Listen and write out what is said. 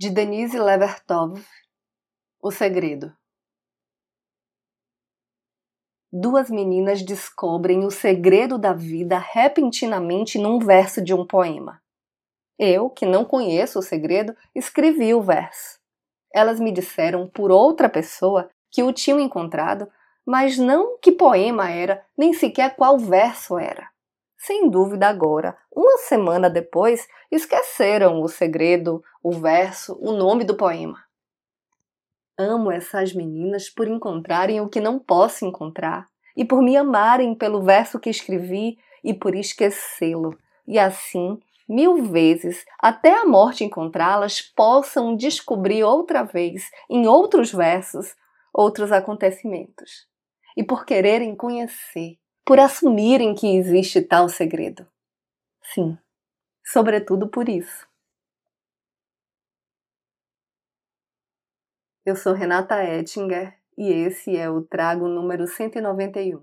de Denise Levertov O Segredo Duas meninas descobrem o segredo da vida repentinamente num verso de um poema. Eu, que não conheço o segredo, escrevi o verso. Elas me disseram por outra pessoa que o tinham encontrado, mas não que poema era, nem sequer qual verso era. Sem dúvida, agora, uma semana depois, esqueceram o segredo, o verso, o nome do poema. Amo essas meninas por encontrarem o que não posso encontrar, e por me amarem pelo verso que escrevi e por esquecê-lo, e assim, mil vezes, até a morte encontrá-las, possam descobrir outra vez, em outros versos, outros acontecimentos. E por quererem conhecer, por assumirem que existe tal segredo. Sim, sobretudo por isso. Eu sou Renata Ettinger e esse é o Trago número 191.